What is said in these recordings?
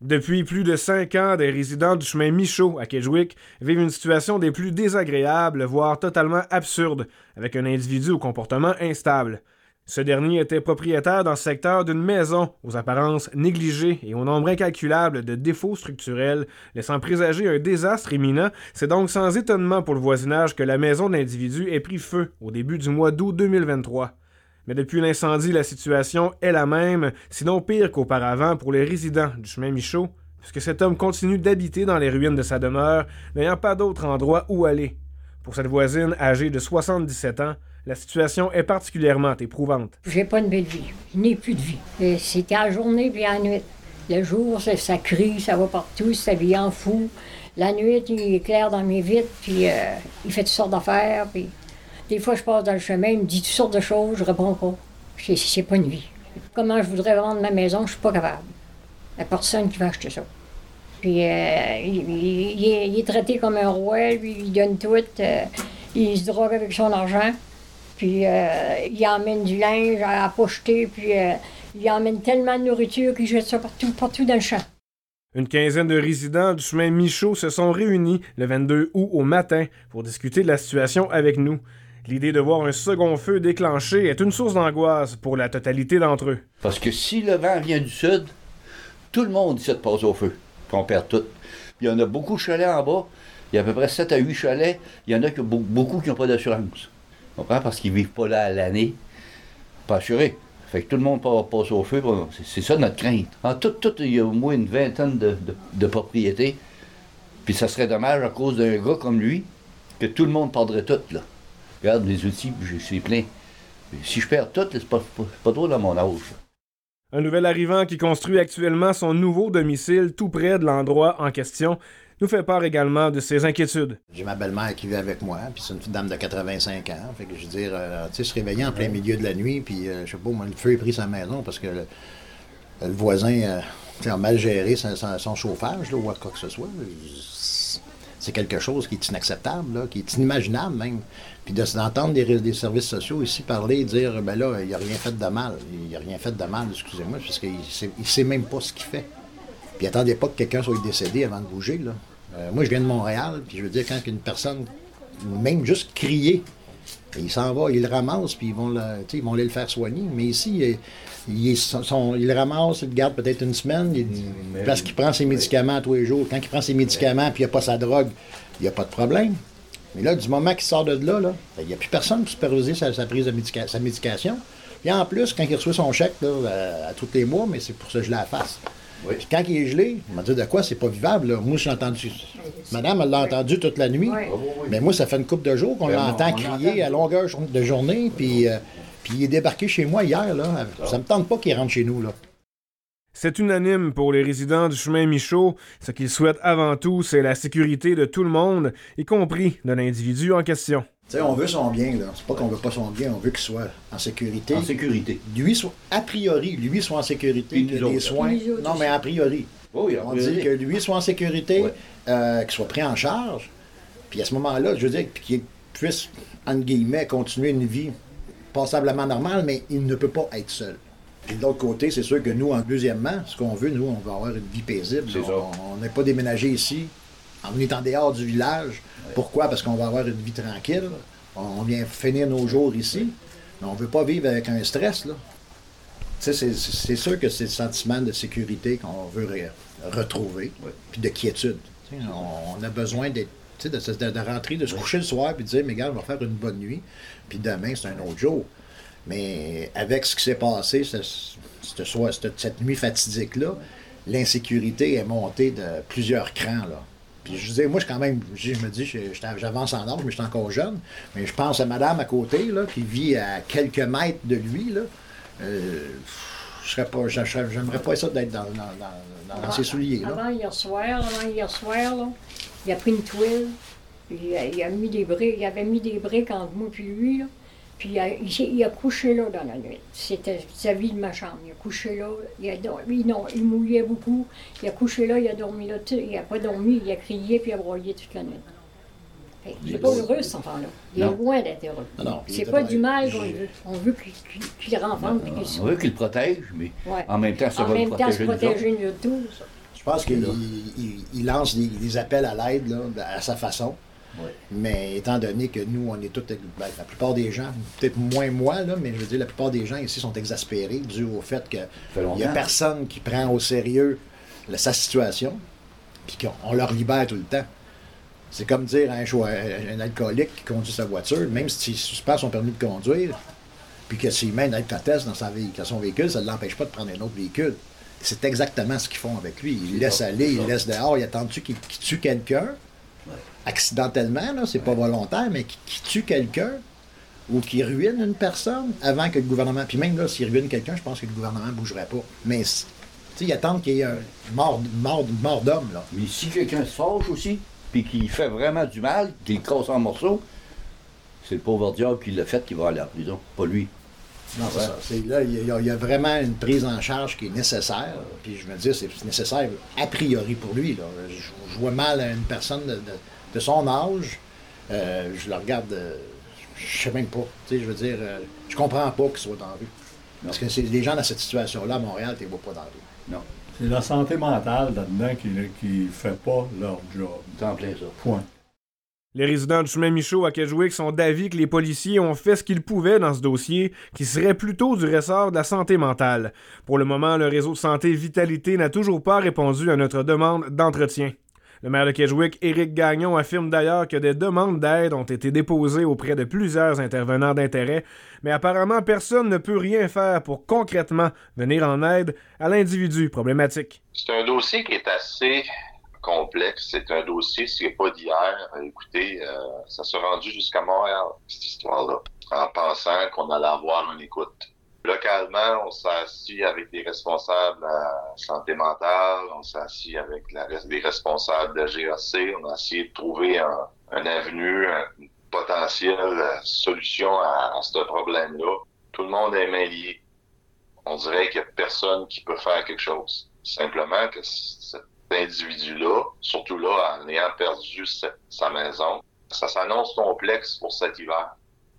Depuis plus de cinq ans, des résidents du chemin Michaud à Kedgewick vivent une situation des plus désagréables, voire totalement absurde, avec un individu au comportement instable. Ce dernier était propriétaire dans secteur d'une maison aux apparences négligées et au nombre incalculable de défauts structurels, laissant présager un désastre imminent. C'est donc sans étonnement pour le voisinage que la maison de l'individu ait pris feu au début du mois d'août 2023. Mais depuis l'incendie, la situation est la même, sinon pire qu'auparavant pour les résidents du chemin Michaud, puisque cet homme continue d'habiter dans les ruines de sa demeure, n'ayant pas d'autre endroit où aller. Pour cette voisine âgée de 77 ans, la situation est particulièrement éprouvante. J'ai pas une belle vie. Je n'ai plus de vie. C'est à la journée puis à la nuit. Le jour, ça, crie, ça va partout, ça vit en fou. La nuit, il éclaire dans mes vitres, puis euh, il fait toutes sortes d'affaires, puis des fois, je passe dans le chemin, il me dit toutes sortes de choses, je réponds pas. C'est- pas une vie. Comment je voudrais vendre ma maison, je suis pas capable. Il n'y a personne qui va acheter ça. Puis euh, il, est, traité comme un roi, lui, il donne tout. euh, il se drogue avec son argent. Puis euh, il emmène du linge à, jeter, puis il emmène tellement de nourriture qu'il jette ça partout, partout dans le champ. Une quinzaine de résidents du chemin Michaud se sont réunis le 22 août au matin pour discuter de la situation avec nous. L'idée de voir un second feu déclenché est une source d'angoisse pour la totalité d'entre eux. Parce que si le vent vient du sud, tout le monde ici passe au feu. Puis on perd tout. Il y en a beaucoup de chalets en bas. Il y a à peu près 7 à 8 chalets. Il y en a qui beaucoup qui n'ont pas d'assurance. Parce qu'ils ne vivent pas là à l'année. Pas assurés. Fait que tout le monde pa- passe au feu. C'est ça notre crainte. En tout, tout, il y a au moins une vingtaine de, de- de propriétés. Puis ça serait dommage à cause d'un gars comme lui que tout le monde perdrait tout. Là. Regarde les outils, puis c'est plein. Mais si je perds tout, c'est pas, pas, pas trop dans mon âge. Un nouvel arrivant qui construit actuellement son nouveau domicile tout près de l'endroit en question nous fait part également de ses inquiétudes. J'ai ma belle-mère qui vit avec moi, puis c'est une dame de 85 ans. Fait que je veux dire, euh, tu sais, se réveiller en plein milieu de la nuit, puis euh, je sais pas, moi, le feu est pris sa maison parce que le, le voisin euh, tu sais, a mal géré son chauffage, là, ou quoi que ce soit. C'est quelque chose qui est inacceptable, là, qui est inimaginable même. Puis de- des, des services sociaux ici parler, dire, ben là, il a rien fait de mal. Il a rien fait de mal, excusez-moi, parce qu'il sait, il sait même pas ce qu'il fait. Puis attendez pas que quelqu'un soit décédé avant de bouger. Là. Euh, moi, je viens de Montréal, puis je veux dire, quand une personne, même juste crier, il s'en va, il le ramasse, puis ils vont, le, ils vont aller le faire soigner. Mais ici, il, il, son- son- il le ramasse, il le garde peut-être une semaine, il- parce qu'il prend ses médicaments tous les jours. Quand il prend ses médicaments, puis il n'y a pas sa drogue, il n'y a pas de problème. Mais là, du moment qu'il sort de là, là, ben, il n'y a plus personne pour superviser sa, sa prise de médica- sa médication. Puis en plus, quand il reçoit son chèque là, à, à tous les mois, mais c'est pour se geler la face. Oui. Puis quand il est gelé, il m'a dit de quoi c'est pas vivable. là. Moi, j'ai entendu. Madame, elle l'a entendu toute la nuit. Ouais. Mais moi, ça fait une couple de jours qu'on Ben, l'entend on crier à longueur de journée. Puis, euh, puis il est débarqué chez moi hier. Là. Ça me tente pas qu'il rentre chez nous. Là. C'est unanime pour les résidents du chemin Michaud. Ce qu'ils souhaitent avant tout, c'est la sécurité de tout le monde, y compris de l'individu en question. Tu sais, on veut son bien. là. C'est pas qu'on veut pas son bien, on veut qu'il soit en sécurité. En sécurité. Lui, soit, a priori, lui soit en sécurité, que autres. soins. Puis nous autres Non, mais a priori. Oui, On dit que lui soit en sécurité, Ouais. euh, qu'il soit pris en charge. Puis à ce moment-là, je veux dire, qu'il puisse, entre guillemets, continuer une vie passablement normale, mais il ne peut pas être seul. Puis de l'autre côté, c'est sûr que nous, en deuxièmement, ce qu'on veut, nous, on veut avoir une vie paisible. C'est ça. On n'est pas déménagé ici. On est en dehors du village. Pourquoi? Parce qu'on va avoir une vie tranquille. On vient finir nos jours ici. Mais on ne veut pas vivre avec un stress, là. C'est- c'est sûr que c'est le sentiment de sécurité qu'on veut re- retrouver, puis de quiétude. On, on a besoin d'être, de, de- de rentrer, de se coucher le soir, puis de dire, mais gars, on va faire une bonne nuit, puis demain, c'est un autre jour. Mais avec ce qui s'est passé ce, ce soir, cette, cette nuit fatidique-là, l'insécurité est montée de plusieurs crans, là. Puis je disais, moi, je quand même, je me dis, j'avance en âge, mais je suis encore jeune. Mais je pense à madame à côté, là, qui vit à quelques mètres de lui, là. Euh, je serais pas, j'aimerais pas ça d'être dans, dans, dans, dans ses souliers, là. Avant hier soir, avant hier soir, là, il a pris une tuile, il a, il a mis des briques, il avait mis des briques entre moi puis lui, là, puis il a, il, couché là dans la nuit. C'était sa vie de ma chambre. Il a couché là, il a dormi, non, il mouillait beaucoup. Il a couché là, il a dormi là, tout- il n'a pas dormi, il a crié puis il a broyé toute la nuit. Fait Il n'est pas heureux, cet enfant-là. Il est loin d'être heureux. Non, non, C'est pas pas- du mal qu'on veut. On veut qu'il qu'il- qu'il On veut qu'il le protège, mais Ouais. en même temps, ça En va même le temps, se protéger nous autres. protéger nous tous. Je pense qu'il il, il lance des, des appels à l'aide là, à sa façon. Mais étant donné que nous, on est tous, ben, la plupart des gens, peut-être moins moi, là, mais je veux dire, la plupart des gens ici sont exaspérés dû au fait qu'il n'y a personne qui prend au sérieux la- sa situation, puis qu'on on leur libère tout le temps. C'est comme dire à un, choix- un alcoolique qui conduit sa voiture, même s'il suspend son permis de conduire, puis que s'il met une alcotest dans, sa dans son véhicule, ça ne l'empêche pas de prendre un autre véhicule. C'est exactement ce qu'ils font avec lui. Ils laissent aller, ils laissent dehors, ils attendent-tu qu'il tue quelqu'un? Accidentellement, là, c'est pas volontaire, mais qui, qui tue quelqu'un ou qui ruine une personne avant que le gouvernement. Puis même là, s'il ruine quelqu'un, je pense que le gouvernement ne bougerait pas. Mais ils attendent qu'il y ait un mort, mort, mort d'homme, là. Mais si quelqu'un se fâche aussi, puis qu'il fait vraiment du mal, qu'il casse en morceaux, c'est le pauvre diable qui l'a fait qui va aller en prison, pas lui. Non, c'est ça. C'est- là, il y, a, il y a vraiment une prise en charge qui est nécessaire. Puis je me dis, c'est nécessaire a priori pour lui. Là. Je, je vois mal une personne de, de- de son âge. euh, je le regarde, euh, je sais même pas. Tu sais, je veux dire, euh, je comprends pas qu'il soit dans la rue. Parce que c'est les gens dans cette situation-là à Montréal, tu les vois pas dans la rue. Non, C'est la santé mentale là-dedans qui ne fait pas leur job. c'est en plein ça. Point. Les résidents du chemin Michaud à Kedgewick sont d'avis que les policiers ont fait ce qu'ils pouvaient dans ce dossier, qui serait plutôt du ressort de la santé mentale. Pour le moment, le réseau de santé Vitalité n'a toujours pas répondu à notre demande d'entretien. Le maire de Kedgewick, Éric Gagnon, affirme d'ailleurs que des demandes d'aide ont été déposées auprès de plusieurs intervenants d'intérêt, mais apparemment personne ne peut rien faire pour concrètement venir en aide à l'individu problématique. C'est un dossier qui est assez complexe. C'est un dossier, ce n'est pas d'hier. Écoutez, euh, ça s'est rendu jusqu'à Montréal, cette histoire-là, en pensant qu'on allait avoir une écoute. Localement, on s'est assis avec des responsables de la santé mentale, on s'est assis avec des responsables de GAC, on a essayé de trouver un, un avenue, une potentielle euh, solution à, à ce problème-là. Tout le monde est mêlé. On dirait qu'il n'y a personne qui peut faire quelque chose. Simplement que cet individu-là, surtout là, en ayant perdu sa maison, ça s'annonce complexe pour cet hiver.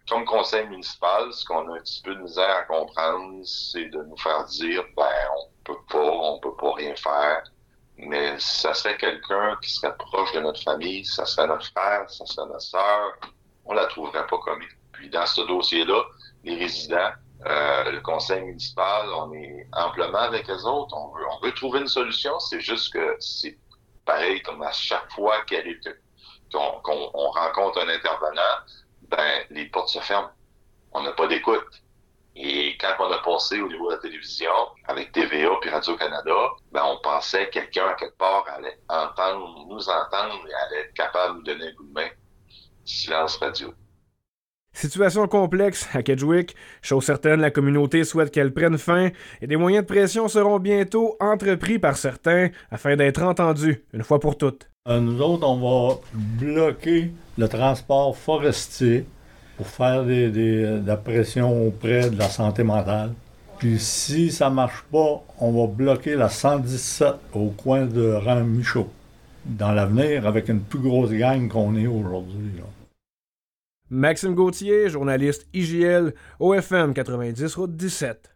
Comme conseil municipal, ce qu'on a un petit peu de misère à comprendre, c'est de nous faire dire, ben, on peut pas, on peut pas rien faire. Mais ça serait quelqu'un qui serait proche de notre famille, ça serait notre frère, ça serait notre sœur, on la trouverait pas comme Puis dans ce dossier-là, les résidents, euh, le conseil municipal, on est amplement avec les autres. On veut, trouver une solution. C'est juste que c'est pareil comme à chaque fois qu'on qu'on- on rencontre un intervenant, ben les portes se ferment. On n'a pas d'écoute. Et quand on a passé au niveau de la télévision, avec TVA puis Radio-Canada, ben on pensait que quelqu'un à quelque part allait entendre, nous entendre et allait être capable de nous donner un coup de main. Silence radio. Situation complexe à Kedgewick. Chose certaine, la communauté souhaite qu'elle prenne fin et des moyens de pression seront bientôt entrepris par certains afin d'être entendus une fois pour toutes. Euh, nous autres, on va bloquer le transport forestier pour faire des- de la pression auprès de la santé mentale. Puis si ça marche pas, on va bloquer la 117 au coin de rang Michaud. Dans l'avenir, avec une plus grosse gang qu'on est aujourd'hui. Maxime Gauthier, journaliste IGL, OFM 90 Route 17.